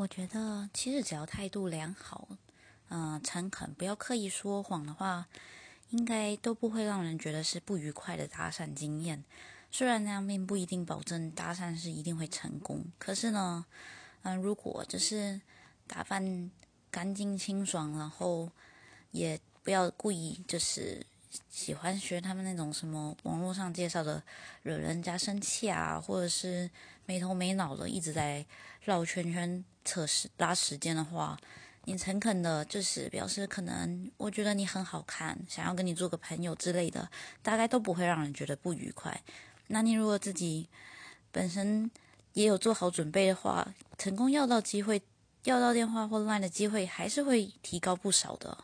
我觉得其实只要态度良好，嗯、诚恳，不要刻意说谎的话，应该都不会让人觉得是不愉快的搭讪经验。虽然那样并不一定保证搭讪是一定会成功，可是呢，嗯、如果就是打扮干净清爽，然后也不要故意就是喜欢学他们那种什么网络上介绍的惹人家生气啊，或者是没头没脑的一直在绕圈圈测试拉时间的话，你诚恳的，就是表示可能我觉得你很好看，想要跟你做个朋友之类的，大概都不会让人觉得不愉快。那你如果自己本身也有做好准备的话，成功要到机会、要到电话或 line 的机会还是会提高不少的。